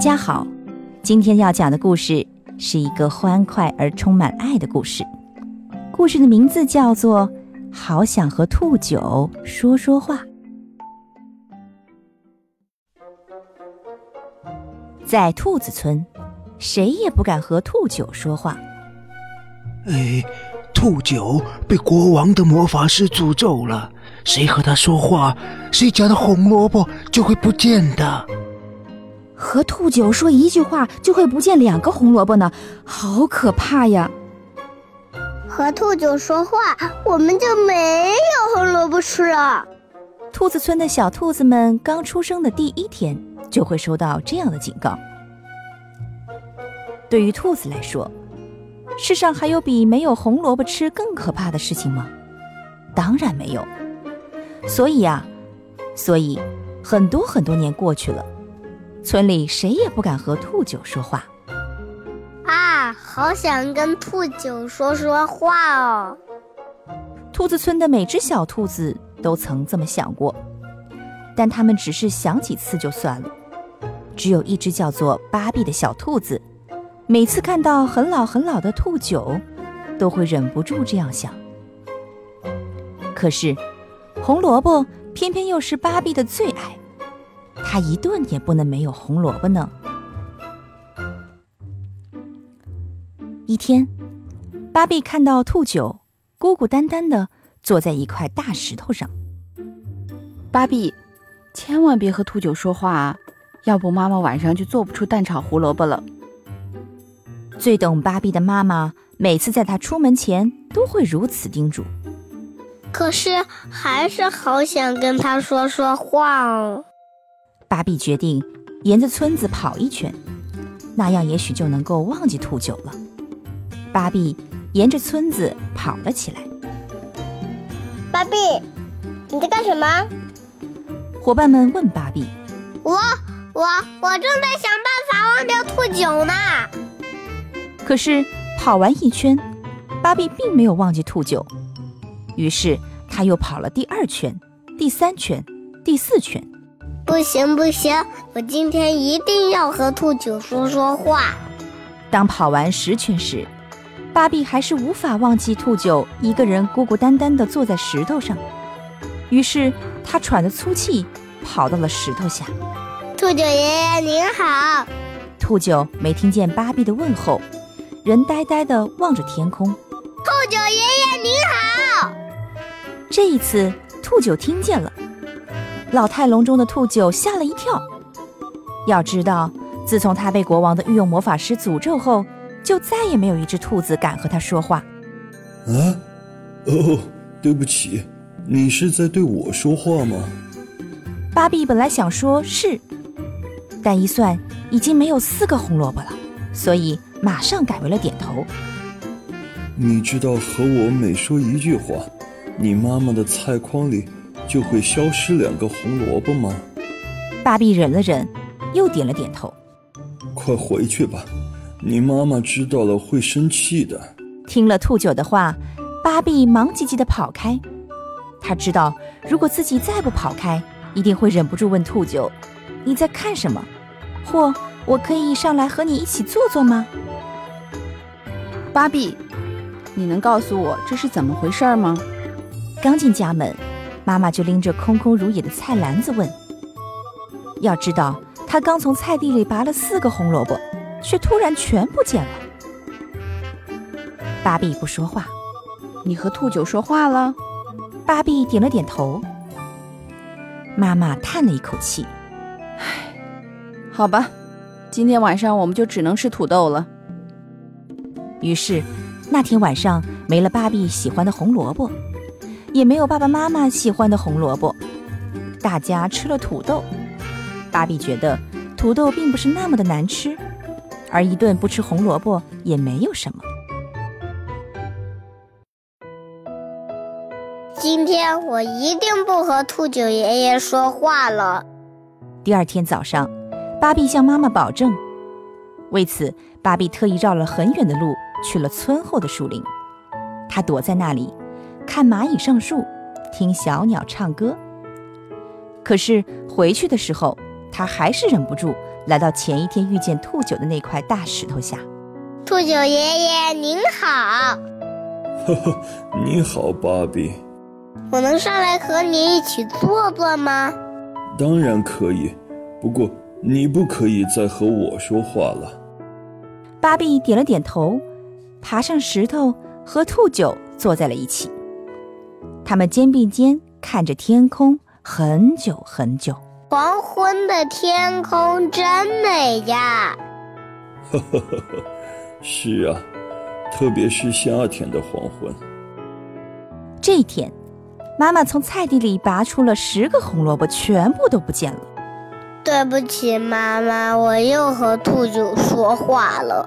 家好，今天要讲的故事是一个欢快而充满爱的故事。故事的名字叫做《好想和兔九说说话》。在兔子村，谁也不敢和兔九说话。哎，兔九被国王的魔法师诅咒了，谁和他说话，谁家的红萝卜就会不见的。和兔九说一句话就会不见两个红萝卜呢，好可怕呀！和兔九说话，我们就没有红萝卜吃了。兔子村的小兔子们刚出生的第一天就会收到这样的警告。对于兔子来说，世上还有比没有红萝卜吃更可怕的事情吗？当然没有。所以啊，所以很多很多年过去了。村里谁也不敢和兔九说话。啊，好想跟兔九说说话哦！兔子村的每只小兔子都曾这么想过，但他们只是想几次就算了。只有一只叫做芭比的小兔子，每次看到很老很老的兔九，都会忍不住这样想。可是，红萝卜偏偏又是芭比的最爱。他一顿也不能没有红萝卜呢。一天，芭比看到兔九孤孤单单的坐在一块大石头上。芭比，千万别和兔九说话啊，要不妈妈晚上就做不出蛋炒胡萝卜了。最懂芭比的妈妈，每次在她出门前都会如此叮嘱。可是，还是好想跟他说说话哦。芭比决定沿着村子跑一圈，那样也许就能够忘记兔九了。芭比沿着村子跑了起来。芭比，你在干什么？伙伴们问芭比。我我我正在想办法忘掉兔九呢。可是跑完一圈，芭比并没有忘记兔九，于是他又跑了第二圈、第三圈、第四圈。不行不行，我今天一定要和兔九说说话。当跑完十圈时，芭比还是无法忘记兔九一个人孤孤单单地坐在石头上。于是他喘着粗气，跑到了石头下。兔九爷爷您好。兔九没听见芭比的问候，人呆呆地望着天空。兔九爷爷您好。这一次，兔九听见了。老态龙钟的兔九吓了一跳。要知道，自从他被国王的御用魔法师诅咒后，就再也没有一只兔子敢和他说话。啊？哦，对不起，你是在对我说话吗？芭比本来想说是，但一算已经没有四个红萝卜了，所以马上改为了点头。你知道，和我每说一句话，你妈妈的菜筐里。就会消失两个红萝卜吗？芭比忍了忍，又点了点头。快回去吧，你妈妈知道了会生气的。听了兔九的话，芭比忙唧唧地跑开。他知道，如果自己再不跑开，一定会忍不住问兔九：“你在看什么？或我可以上来和你一起坐坐吗？”芭比，你能告诉我这是怎么回事吗？刚进家门。妈妈就拎着空空如也的菜篮子问：“要知道，她刚从菜地里拔了四个红萝卜，却突然全不见了。”芭比不说话。你和兔九说话了？芭比点了点头。妈妈叹了一口气：“唉，好吧，今天晚上我们就只能吃土豆了。”于是，那天晚上没了芭比喜欢的红萝卜。也没有爸爸妈妈喜欢的红萝卜，大家吃了土豆。芭比觉得土豆并不是那么的难吃，而一顿不吃红萝卜也没有什么。今天我一定不和兔九爷爷说话了。第二天早上，芭比向妈妈保证。为此，芭比特意绕了很远的路去了村后的树林，她躲在那里。看蚂蚁上树，听小鸟唱歌。可是回去的时候，他还是忍不住来到前一天遇见兔九的那块大石头下。兔九爷爷您好，呵呵，你好，芭比。我能上来和你一起坐坐吗？当然可以，不过你不可以再和我说话了。芭比点了点头，爬上石头，和兔九坐在了一起。他们肩并肩看着天空，很久很久。黄昏的天空真美呀！呵呵呵呵，是啊，特别是夏天的黄昏。这一天，妈妈从菜地里拔出了十个红萝卜，全部都不见了。对不起，妈妈，我又和兔子说话了。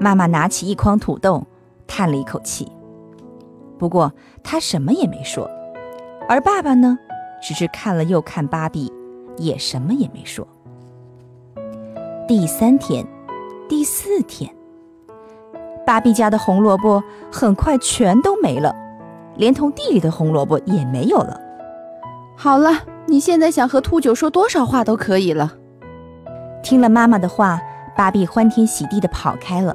妈妈拿起一筐土豆，叹了一口气。不过他什么也没说，而爸爸呢，只是看了又看芭比，也什么也没说。第三天，第四天，芭比家的红萝卜很快全都没了，连同地里的红萝卜也没有了。好了，你现在想和秃九说多少话都可以了。听了妈妈的话，芭比欢天喜地地跑开了。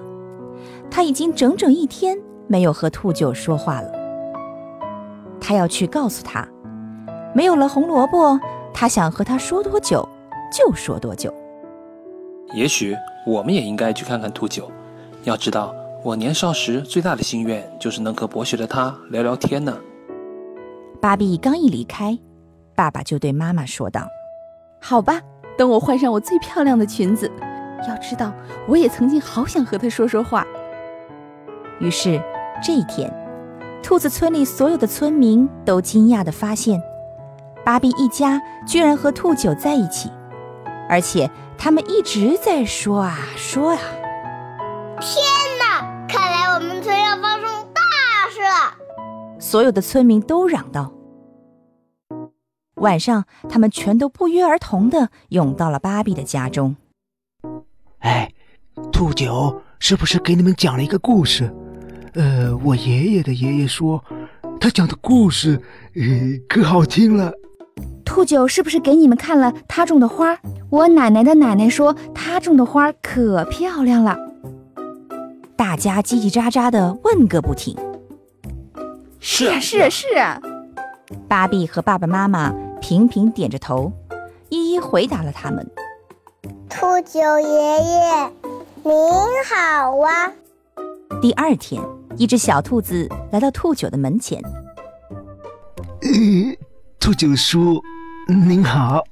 他已经整整一天。没有和兔九说话了，他要去告诉他，没有了红萝卜，他想和他说多久就说多久。也许我们也应该去看看兔九。要知道，我年少时最大的心愿就是能和博学的他聊聊天呢。芭比刚一离开，爸爸就对妈妈说道：“好吧，等我换上我最漂亮的裙子。要知道，我也曾经好想和他说说话。”于是。这一天，兔子村里所有的村民都惊讶地发现，芭比一家居然和兔九在一起，而且他们一直在说啊说啊。天哪！看来我们村要发生大事了！所有的村民都嚷道。晚上，他们全都不约而同地涌到了芭比的家中。哎，兔九是不是给你们讲了一个故事？呃，我爷爷的爷爷说，他讲的故事，呃，可好听了。兔九是不是给你们看了他种的花？我奶奶的奶奶说，他种的花可漂亮了。大家叽叽喳喳的问个不停。是啊，是啊，是啊。芭比和爸爸妈妈频频点着头，一一回答了他们。兔九爷爷，您好啊。第二天。一只小兔子来到兔九的门前。兔九叔，您好。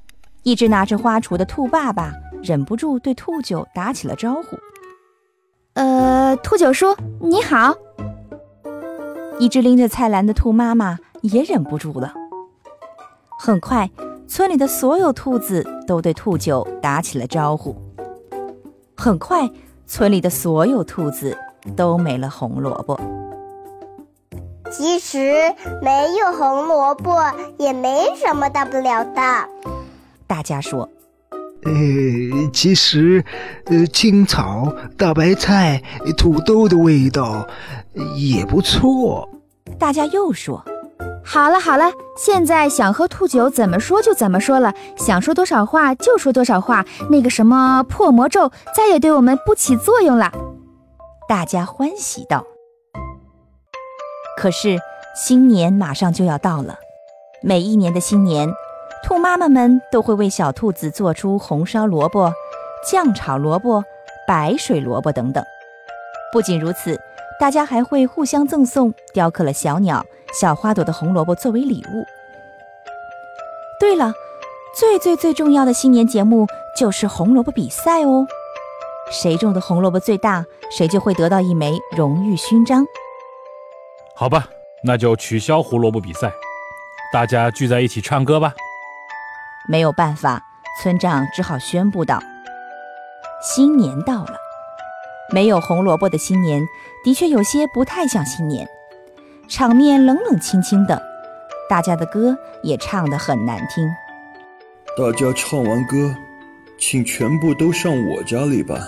一只拿着花锄的兔爸爸忍不住对兔九打起了招呼。呃，兔九叔，你好。一只拎着菜篮的兔妈妈也忍不住了。很快，村里的所有兔子都对兔九打起了招呼。很快，村里的所有兔子。都没了红萝卜。其实没有红萝卜也没什么大不了的。大家说：“呃，其实，呃，青草、大白菜、土豆的味道也不错。”大家又说：“好了好了，现在想喝兔酒怎么说就怎么说了，想说多少话就说多少话。那个什么破魔咒再也对我们不起作用了。”大家欢喜道：“可是新年马上就要到了，每一年的新年，兔妈妈们都会为小兔子做出红烧萝卜、酱炒萝卜、白水萝卜等等。不仅如此，大家还会互相赠送雕刻了小鸟、小花朵的红萝卜作为礼物。对了，最最最重要的新年节目就是红萝卜比赛哦。”谁种的红萝卜最大，谁就会得到一枚荣誉勋章。好吧，那就取消胡萝卜比赛，大家聚在一起唱歌吧。没有办法，村长只好宣布道：“新年到了，没有红萝卜的新年，的确有些不太像新年，场面冷冷清清的，大家的歌也唱得很难听。”大家唱完歌，请全部都上我家里吧。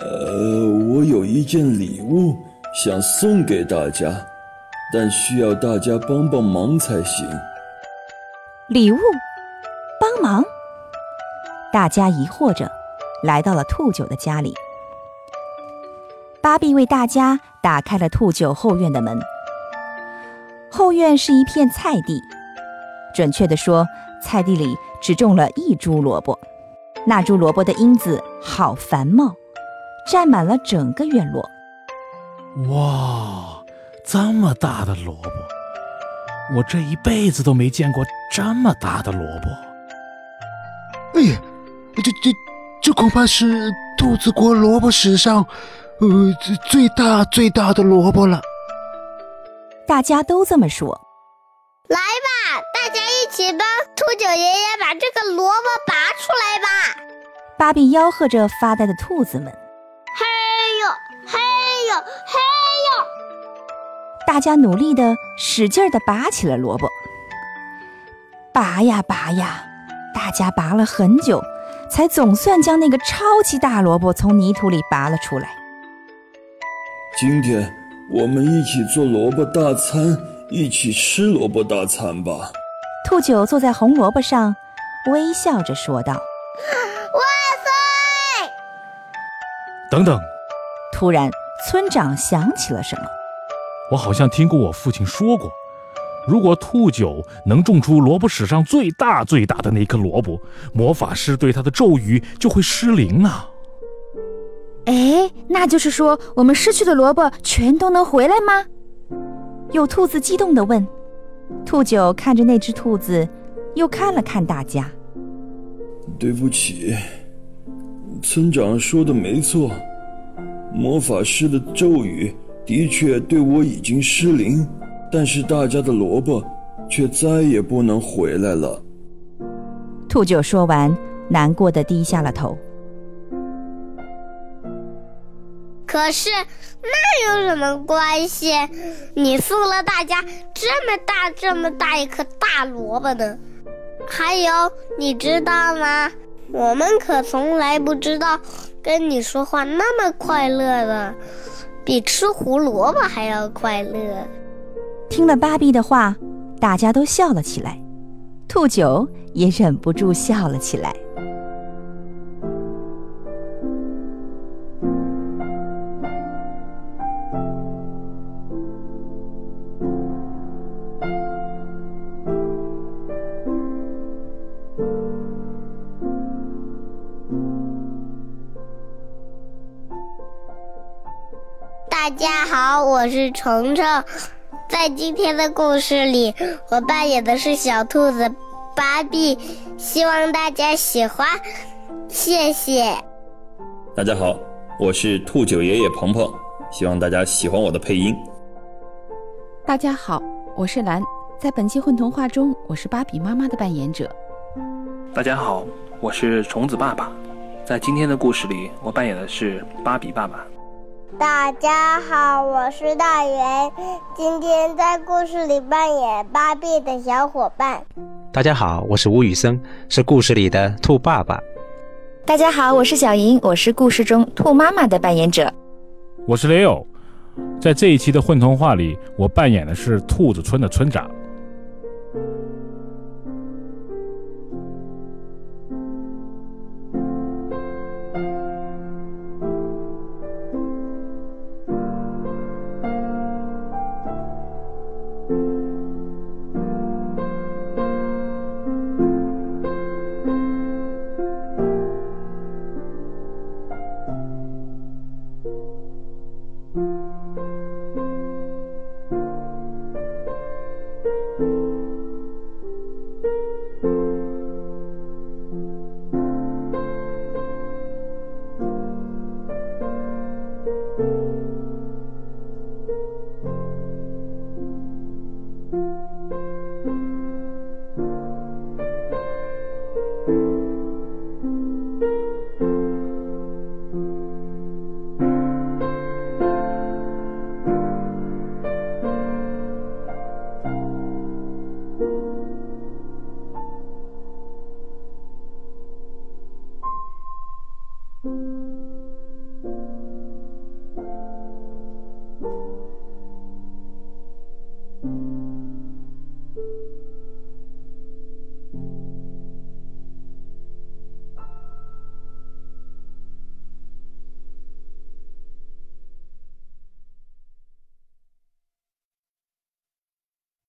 呃，我有一件礼物想送给大家，但需要大家帮帮忙才行。礼物？帮忙？大家疑惑着，来到了兔九的家里。芭比为大家打开了兔九后院的门。后院是一片菜地，准确地说，菜地里只种了一株萝卜。那株萝卜的英子好繁茂，占满了整个院落。哇，这么大的萝卜！我这一辈子都没见过这么大的萝卜。哎呀，这这这恐怕是兔子国萝卜史上，呃，最大最大的萝卜了。大家都这么说。来吧，大家一起帮秃九爷爷把这个萝卜拔出来吧！芭比吆喝着发呆的兔子们。嘿呦，嘿呦，大家努力的使劲的拔起了萝卜。拔呀拔呀，大家拔了很久，才总算将那个超级大萝卜从泥土里拔了出来。今天。我们一起做萝卜大餐，一起吃萝卜大餐吧。兔九坐在红萝卜上，微笑着说道：“万岁！”等等，突然，村长想起了什么。我好像听过我父亲说过，如果兔九能种出萝卜史上最大最大的那颗萝卜，魔法师对他的咒语就会失灵啊。哎，那就是说，我们失去的萝卜全都能回来吗？有兔子激动地问。兔九看着那只兔子，又看了看大家。对不起，村长说的没错，魔法师的咒语的确对我已经失灵，但是大家的萝卜却再也不能回来了。兔九说完，难过的低下了头。可是那有什么关系？你送了大家这么大这么大一颗大萝卜呢。还有，你知道吗？我们可从来不知道跟你说话那么快乐的，比吃胡萝卜还要快乐。听了芭比的话，大家都笑了起来，兔九也忍不住笑了起来。大家好，我是程程。在今天的故事里，我扮演的是小兔子芭比，希望大家喜欢，谢谢。大家好，我是兔九爷爷鹏鹏，希望大家喜欢我的配音。大家好，我是兰，在本期混童话中，我是芭比妈妈的扮演者。大家好，我是虫子爸爸，在今天的故事里，我扮演的是芭比爸爸。大家好，我是大圆，今天在故事里扮演芭比的小伙伴。大家好，我是吴宇森，是故事里的兔爸爸。大家好，我是小莹，我是故事中兔妈妈的扮演者。我是雷欧，在这一期的混童话里，我扮演的是兔子村的村长。